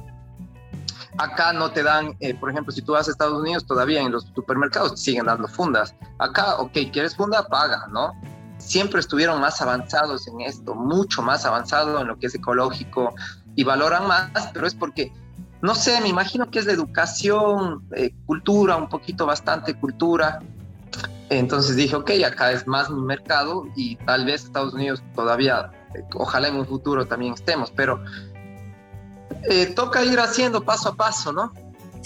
Acá no te dan, eh, por ejemplo, si tú vas a Estados Unidos, todavía en los supermercados siguen dando fundas. Acá, ok, ¿quieres funda? Paga, ¿no? Siempre estuvieron más avanzados en esto, mucho más avanzado en lo que es ecológico y valoran más, pero es porque no sé, me imagino que es de educación, eh, cultura, un poquito bastante cultura. Entonces dije, ok, acá es más mi mercado y tal vez Estados Unidos todavía, eh, ojalá en un futuro también estemos, pero eh, toca ir haciendo paso a paso, ¿no?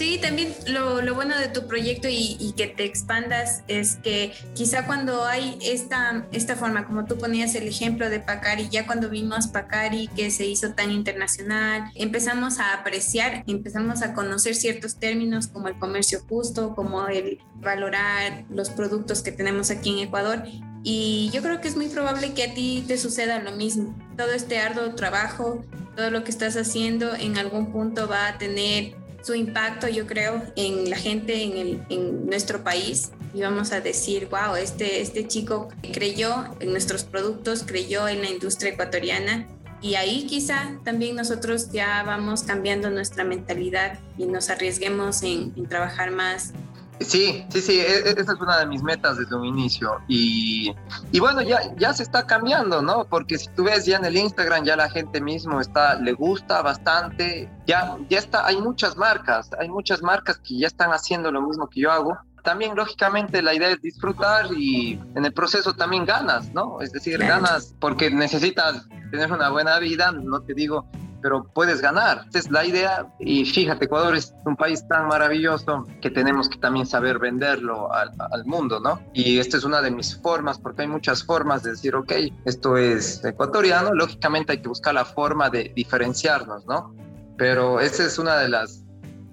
Sí, también lo, lo bueno de tu proyecto y, y, que te expandas es que quizá cuando hay esta, esta forma, como tú ponías el ejemplo de Pacari, ya cuando vimos Pacari que se hizo tan internacional, empezamos a apreciar, empezamos a conocer ciertos términos como el comercio justo, como el valorar los productos que tenemos aquí en Ecuador y yo creo que es muy probable que a ti te suceda lo mismo. Todo este arduo trabajo, todo lo que estás haciendo en algún punto va a tener su impacto, yo creo, en la gente, en, el, en nuestro país. Y vamos a decir, wow, este, este chico creyó en nuestros productos, creyó en la industria ecuatoriana. Y ahí quizá también nosotros ya vamos cambiando nuestra mentalidad y nos arriesguemos en, en trabajar más Sí, sí, sí, e, e, esa es una de mis metas desde un inicio. Y, y, bueno, ya, ya se está cambiando, ¿no? Porque si tú ves ya en el Instagram, ya la gente mismo está, le gusta bastante, ya, ya está, hay muchas marcas, hay muchas marcas que ya están haciendo lo mismo que yo hago. También, lógicamente, la idea es disfrutar y en el proceso también ganas, ¿no? Es decir, ganas porque necesitas tener una buena vida, no te digo pero puedes ganar. Esa es la idea. Y fíjate, Ecuador es un país tan maravilloso que tenemos que también saber venderlo al, mundo, ¿no? Y esta es una de mis formas, porque hay muchas formas de decir, ok, esto es ecuatoriano, lógicamente hay que buscar la forma de diferenciarnos, ¿no? Pero esa es una de las,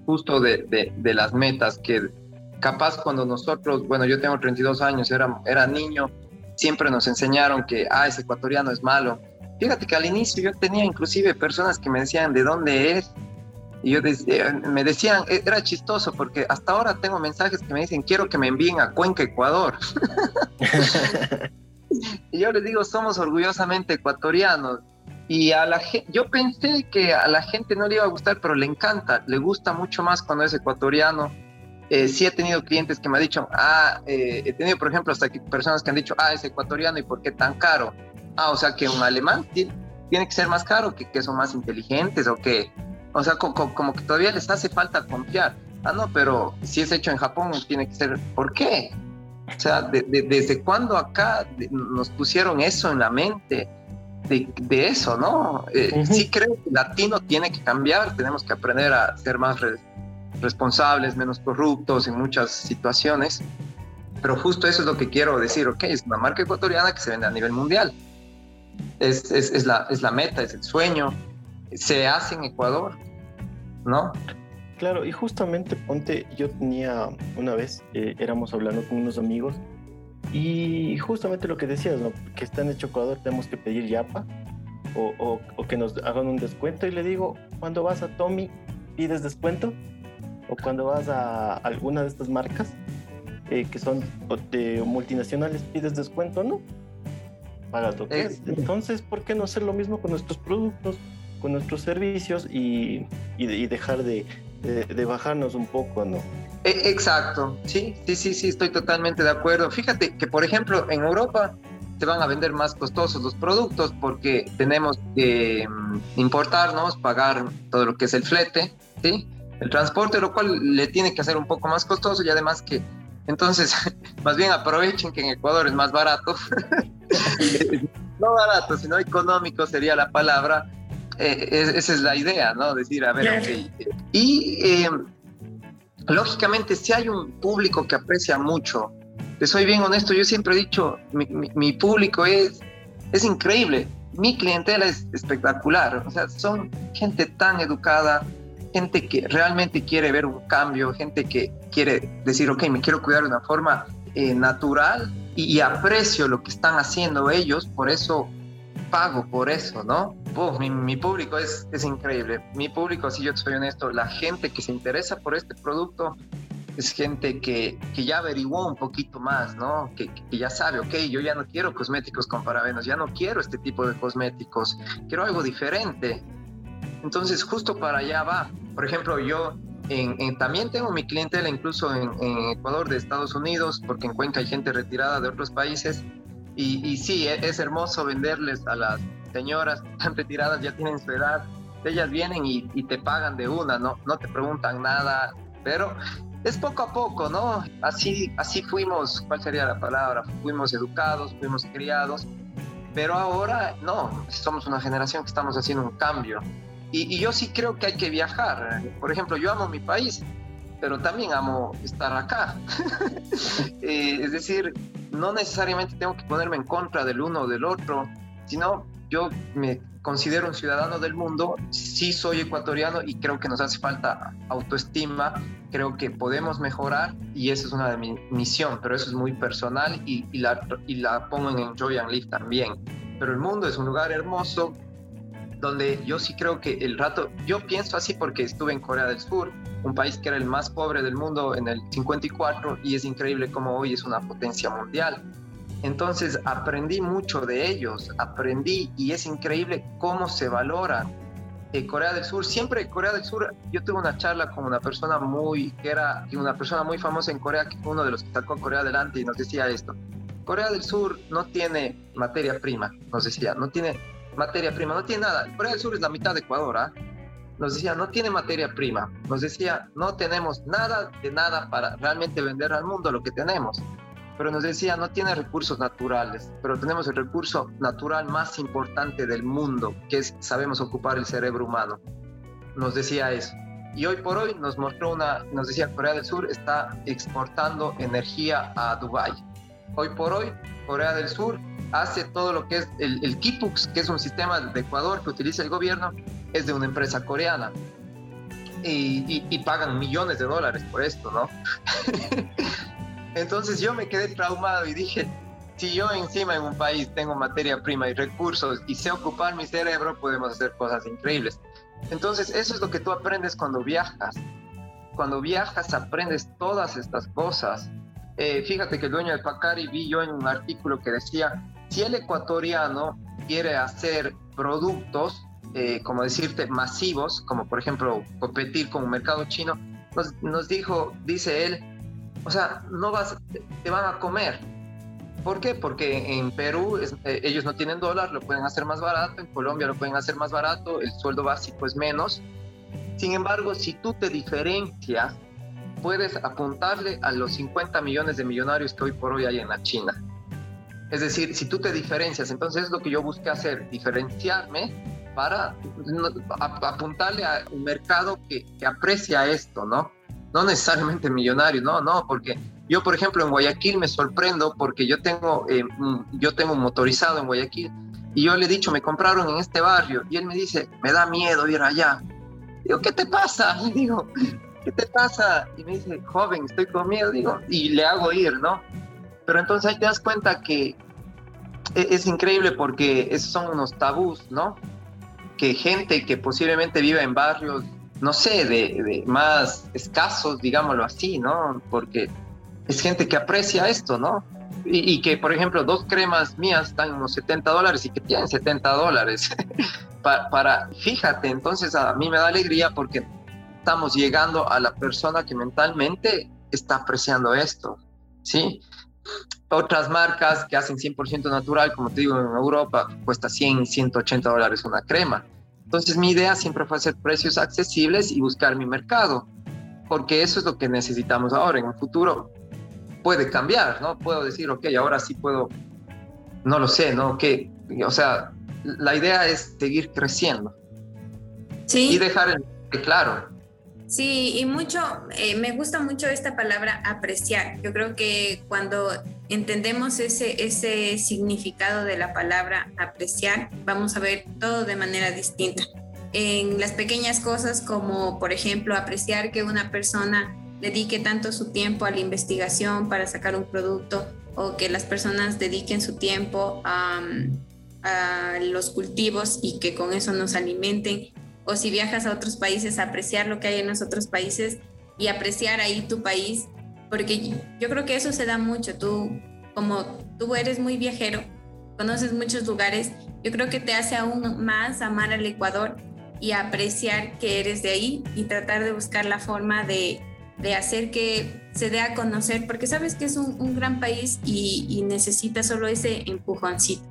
justo de, de, de las metas que capaz cuando nosotros, bueno, yo tengo 32 años, era, era niño, siempre nos enseñaron que, ah, ese ecuatoriano es malo, Fíjate que al inicio yo tenía inclusive personas que me decían de dónde es. Y yo decía, me decían, e, era chistoso porque hasta ahora tengo mensajes que me dicen, quiero que me envíen a Cuenca, Ecuador. y yo les digo, somos orgullosamente ecuatorianos. Y a la yo pensé que a la gente no le iba a gustar, pero le encanta, le gusta mucho más cuando es ecuatoriano. Eh, sí he tenido clientes que me han dicho, ah, eh, he tenido por ejemplo hasta que personas que han dicho, ah, es ecuatoriano y por qué tan caro. Ah, o sea que un alemán tiene, que ser más caro, que, que son más inteligentes o que, o sea, como que todavía les hace falta confiar. Ah, no, pero si es hecho en Japón, tiene que ser, ¿por qué? O sea, ¿desde cuándo acá nos pusieron eso en la mente? De, de eso, ¿no? Eh, sí creo que el latino tiene que cambiar, tenemos que aprender a ser más responsables, menos corruptos en muchas situaciones, pero justo eso es lo que quiero decir, ok, es una marca ecuatoriana que se vende a nivel mundial, es, es, la, es la meta, es el sueño, se hace en Ecuador, ¿no? Claro, y justamente, ponte, yo tenía una vez, eh, éramos hablando con unos amigos, y justamente lo que decías, ¿no? que están en Ecuador tenemos que pedir yapa, o, o, o, que nos hagan un descuento, y le digo, cuando vas a Tommy, pides descuento, o cuando vas a alguna de estas marcas, eh, que son de multinacionales, pides descuento, ¿no? Para lo Entonces, ¿por qué no hacer lo mismo con nuestros productos, con nuestros servicios y, y, dejar de, de, bajarnos un poco, ¿no? E, exacto, sí, sí, sí, sí, estoy totalmente de acuerdo. Fíjate que, por ejemplo, en Europa se van a vender más costosos los productos porque tenemos que mm, importarnos, pagar todo lo que es el flete, ¿sí? El transporte, lo cual le tiene que hacer un poco más costoso y además que entonces, más bien aprovechen que en Ecuador es más barato. no barato, sino económico sería la palabra. Eh, esa es la idea, ¿no? Decir, a ver, ok. Y, em, lógicamente, si hay un público que aprecia mucho, te soy bien honesto, yo siempre he dicho, mi, público es, es increíble, mi clientela es espectacular, o sea, son gente tan educada, gente que realmente quiere ver un cambio, gente que quiere decir, ok, me quiero cuidar de una forma eh, natural y, aprecio lo que están haciendo ellos, por eso pago por eso, ¿no? mi, público es, es increíble. Mi público, si yo soy honesto, la gente que se interesa por este producto es gente que, que ya averiguó un poquito más, ¿no? Que, que, ya sabe, ok, yo ya no quiero cosméticos con parabenos, ya no quiero este tipo de cosméticos, quiero algo diferente. Entonces, justo para allá va. Por ejemplo, yo también tengo mi clientela incluso en, Ecuador, de Estados Unidos, porque en Cuenca hay gente retirada de otros países. Y, y sí, e, es, hermoso venderles a las señoras que están retiradas, ya tienen su edad. Ellas vienen y, y, te pagan de una, ¿no? No te preguntan nada, pero es poco a poco, ¿no? Así, así fuimos, ¿cuál sería la palabra? Fuimos educados, fuimos criados, pero ahora no, somos una generación que estamos haciendo un cambio. Y, yo sí creo que hay que viajar. Por ejemplo, yo amo mi país, pero también amo estar acá. Eh, es decir, no necesariamente tengo que ponerme en contra del uno o del otro, sino yo me considero un ciudadano del mundo, sí soy ecuatoriano y creo que nos hace falta autoestima, creo que podemos mejorar y esa es una de mi misión, pero eso es muy personal y, y, la, y la pongo en Enjoy and Live también. Pero el mundo es un lugar hermoso, donde yo sí creo que el rato, yo pienso así porque estuve en Corea del Sur, un país que era el más pobre del mundo en el 54 y es increíble como hoy es una potencia mundial. Entonces aprendí mucho de ellos, aprendí y es increíble cómo se valora eh, Corea del Sur. Siempre Corea del Sur, yo tuve una charla con una persona muy, que era una persona muy famosa en Corea, que fue uno de los que sacó Corea adelante y nos decía esto. Corea del Sur no tiene materia prima, nos decía, no tiene materia prima, no tiene nada. Corea del Sur es la mitad de Ecuador, ¿ah? Nos decía, no tiene materia prima. Nos decía, no tenemos nada de nada para realmente vender al mundo lo que tenemos. Pero nos decía, no tiene recursos naturales, pero tenemos el recurso natural más importante del mundo, que es sabemos ocupar el cerebro humano. Nos decía eso. Y hoy por hoy nos mostró una, nos decía Corea del Sur está exportando energía a Dubái. Hoy por hoy Corea del Sur hace todo lo que es el, el Kipux, que es un sistema de Ecuador que utiliza el gobierno, es de una empresa coreana. Y, y, pagan millones de dólares por esto, ¿no? Entonces yo me quedé traumado y dije, si yo encima en un país tengo materia prima y recursos y sé ocupar mi cerebro, podemos hacer cosas increíbles. Entonces eso es lo que tú aprendes cuando viajas. Cuando viajas aprendes todas estas cosas eh, fíjate que el dueño de Pacari vi yo en un artículo que decía, si el ecuatoriano quiere hacer productos, eh, como decirte, masivos, como por ejemplo competir con un mercado chino, nos, dijo, dice él, o sea, no vas, te van a comer. ¿Por qué? Porque en Perú eh, ellos no tienen dólar, lo pueden hacer más barato, en Colombia lo pueden hacer más barato, el sueldo básico es menos. Sin embargo, si tú te diferencias puedes apuntarle a los 50 millones de millonarios que hoy por hoy hay en la China. Es decir, si tú te diferencias, entonces es lo que yo busqué hacer, diferenciarme para apuntarle a un mercado que, aprecia esto, ¿no? No necesariamente millonario, no, no, porque yo, por ejemplo, en Guayaquil me sorprendo porque yo tengo, eh, yo tengo un motorizado en Guayaquil y yo le he dicho, me compraron en este barrio y él me dice, me da miedo ir allá. Digo, ¿qué te pasa? Digo, ¿qué te pasa? Y me dice, joven, estoy con miedo, digo, y le hago ir, ¿no? Pero entonces ahí te das cuenta que e-, es, increíble porque esos son unos tabús, ¿no? Que gente que posiblemente vive en barrios, no sé, de, más escasos, digámoslo así, ¿no? Porque es gente que aprecia esto, ¿no? Y, que, por ejemplo, dos cremas mías están unos 70 dólares y que tienen 70 dólares. para, para, fíjate, entonces a mí me da alegría porque estamos llegando a la persona que mentalmente está apreciando esto, ¿sí? Otras marcas que hacen 100% natural, como te digo, en Europa cuesta 100, 180 dólares una crema. Entonces mi idea siempre fue hacer precios accesibles y buscar mi mercado, porque eso es lo que necesitamos ahora. En un futuro puede cambiar, ¿no? Puedo decir, ok, ahora sí puedo, no lo sé, ¿no? Que, o sea, la idea es seguir creciendo. Sí. Y dejar el, claro, Sí, y mucho, eh, me gusta mucho esta palabra apreciar. Yo creo que cuando entendemos ese, significado de la palabra apreciar, vamos a ver todo de manera distinta. En las pequeñas cosas como, por ejemplo, apreciar que una persona dedique tanto su tiempo a la investigación para sacar un producto o que las personas dediquen su tiempo a los cultivos y que con eso nos alimenten o si viajas a otros países, apreciar lo que hay en los otros países y apreciar ahí tu país, porque yo creo que eso se da mucho. Tú, como tú eres muy viajero, conoces muchos lugares, yo creo que te hace aún más amar al Ecuador y apreciar que eres de ahí y tratar de buscar la forma de, de hacer que se dé a conocer, porque sabes que es un, gran país y, y, necesita solo ese empujoncito.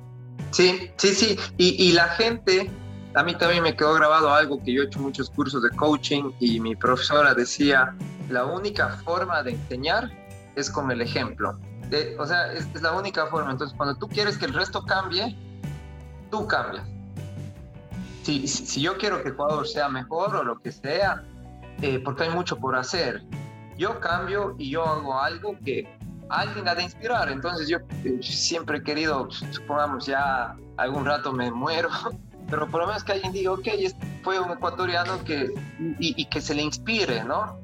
Sí, sí, sí, y la gente a mí también me quedó grabado algo que yo he hecho muchos cursos de coaching y mi profesora decía, la única forma de enseñar es con el ejemplo. o sea, es, la única forma. Entonces, cuando tú quieres que el resto cambie, tú cambias. Si, si, yo quiero que Ecuador sea mejor o lo que sea, eh, porque hay mucho por hacer, yo cambio y yo hago algo que alguien ha de inspirar. Entonces, yo eh, siempre he querido, supongamos, ya algún rato me muero pero por lo menos que alguien diga, ok, fue un ecuatoriano que, y, que se le inspire, ¿no?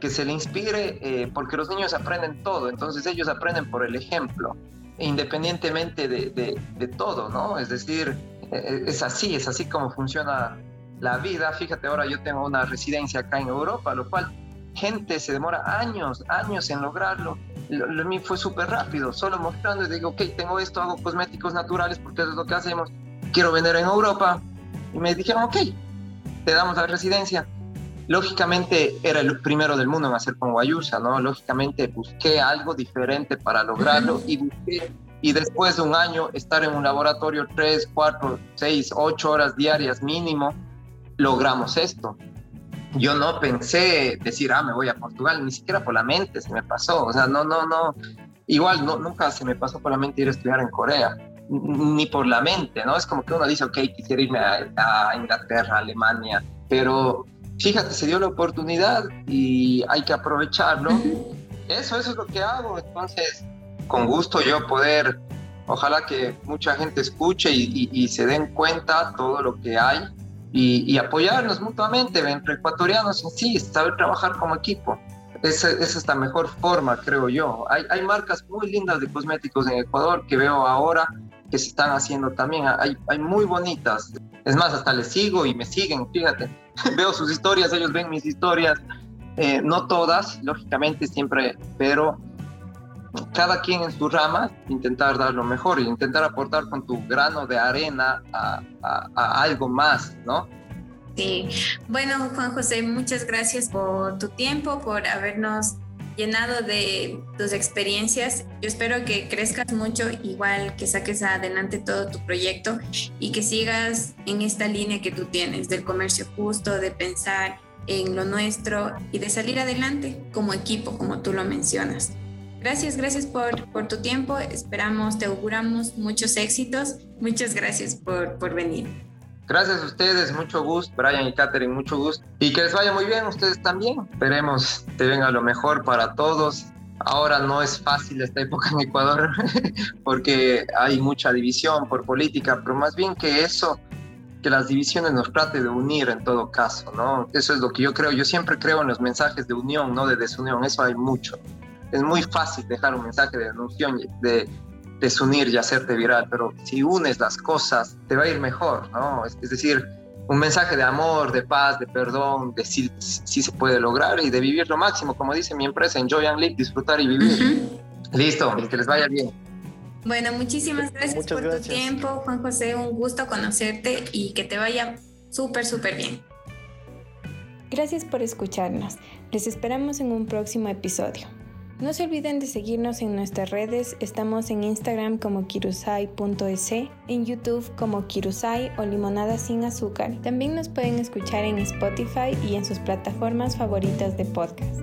Que se le inspire eh, porque los niños aprenden todo, entonces ellos aprenden por el ejemplo, independientemente de, de, todo, ¿no? Es decir, eh, es así, es así como funciona la vida. Fíjate, ahora yo tengo una residencia acá en Europa, lo cual gente se demora años, años en lograrlo. Lo, lo mí fue súper rápido, solo mostrando y digo, ok, tengo esto, hago cosméticos naturales porque eso es lo que hacemos quiero vender en Europa. Y me dijeron, ok, te damos la residencia. Lógicamente era el primero del mundo en hacer con Guayusa, ¿no? Lógicamente busqué algo diferente para lograrlo y busqué, y después de un año estar en un laboratorio tres, cuatro, seis, ocho horas diarias mínimo, logramos esto. Yo no pensé decir, ah, me voy a Portugal, ni siquiera por la mente se me pasó, o sea, no, no, no, igual no, nunca se me pasó por la mente ir a estudiar en Corea ni por la mente, ¿no? Es como que uno dice, ok, quisiera irme a, Inglaterra, Alemania, pero fíjate, se dio la oportunidad y hay que aprovecharlo. Eso, eso es lo que hago. Entonces, con gusto yo poder, ojalá que mucha gente escuche y, se den cuenta todo lo que hay y, apoyarnos mutuamente entre ecuatorianos en sí, saber trabajar como equipo. Esa, esa, es la mejor forma, creo yo. Hay, hay marcas muy lindas de cosméticos en Ecuador que veo ahora que se están haciendo también. Hay, hay muy bonitas. Es más, hasta les sigo y me siguen, fíjate. Veo sus historias, ellos ven mis historias. Eh, no todas, lógicamente, siempre, pero cada quien en su rama, intentar dar lo mejor y intentar aportar con tu grano de arena a, a algo más, ¿no? Sí, bueno, Juan José, muchas gracias por tu tiempo, por habernos llenado de tus experiencias. Yo espero que crezcas mucho, igual que saques adelante todo tu proyecto y que sigas en esta línea que tú tienes del comercio justo, de pensar en lo nuestro y de salir adelante como equipo, como tú lo mencionas. Gracias, gracias por, por tu tiempo. Esperamos, te auguramos muchos éxitos. Muchas gracias por, por venir. Gracias a ustedes, mucho gusto, Brian y Katherine, mucho gusto. Y que les vaya muy bien ustedes también. Esperemos que venga lo mejor para todos. Ahora no es fácil esta época en Ecuador porque hay mucha división por política, pero más bien que eso, que las divisiones nos trate de unir en todo caso, ¿no? Eso es lo que yo creo. Yo siempre creo en los mensajes de unión, no de desunión. Eso hay mucho. Es muy fácil dejar un mensaje de de desunir y hacerte viral, pero si unes las cosas, te va a ir mejor, ¿no? Es, decir, un mensaje de amor, de paz, de perdón, de si, si, se puede lograr y de vivir lo máximo, como dice mi empresa, enjoy and live, disfrutar y vivir. Listo, que les vaya bien. Bueno, muchísimas gracias por tu tiempo, Juan José, un gusto conocerte y que te vaya súper, súper bien. Gracias por escucharnos. Les esperamos en un próximo episodio. No se olviden de seguirnos en nuestras redes, estamos en Instagram como kirusai.es, en YouTube como kirusai o limonada sin azúcar. También nos pueden escuchar en Spotify y en sus plataformas favoritas de podcast.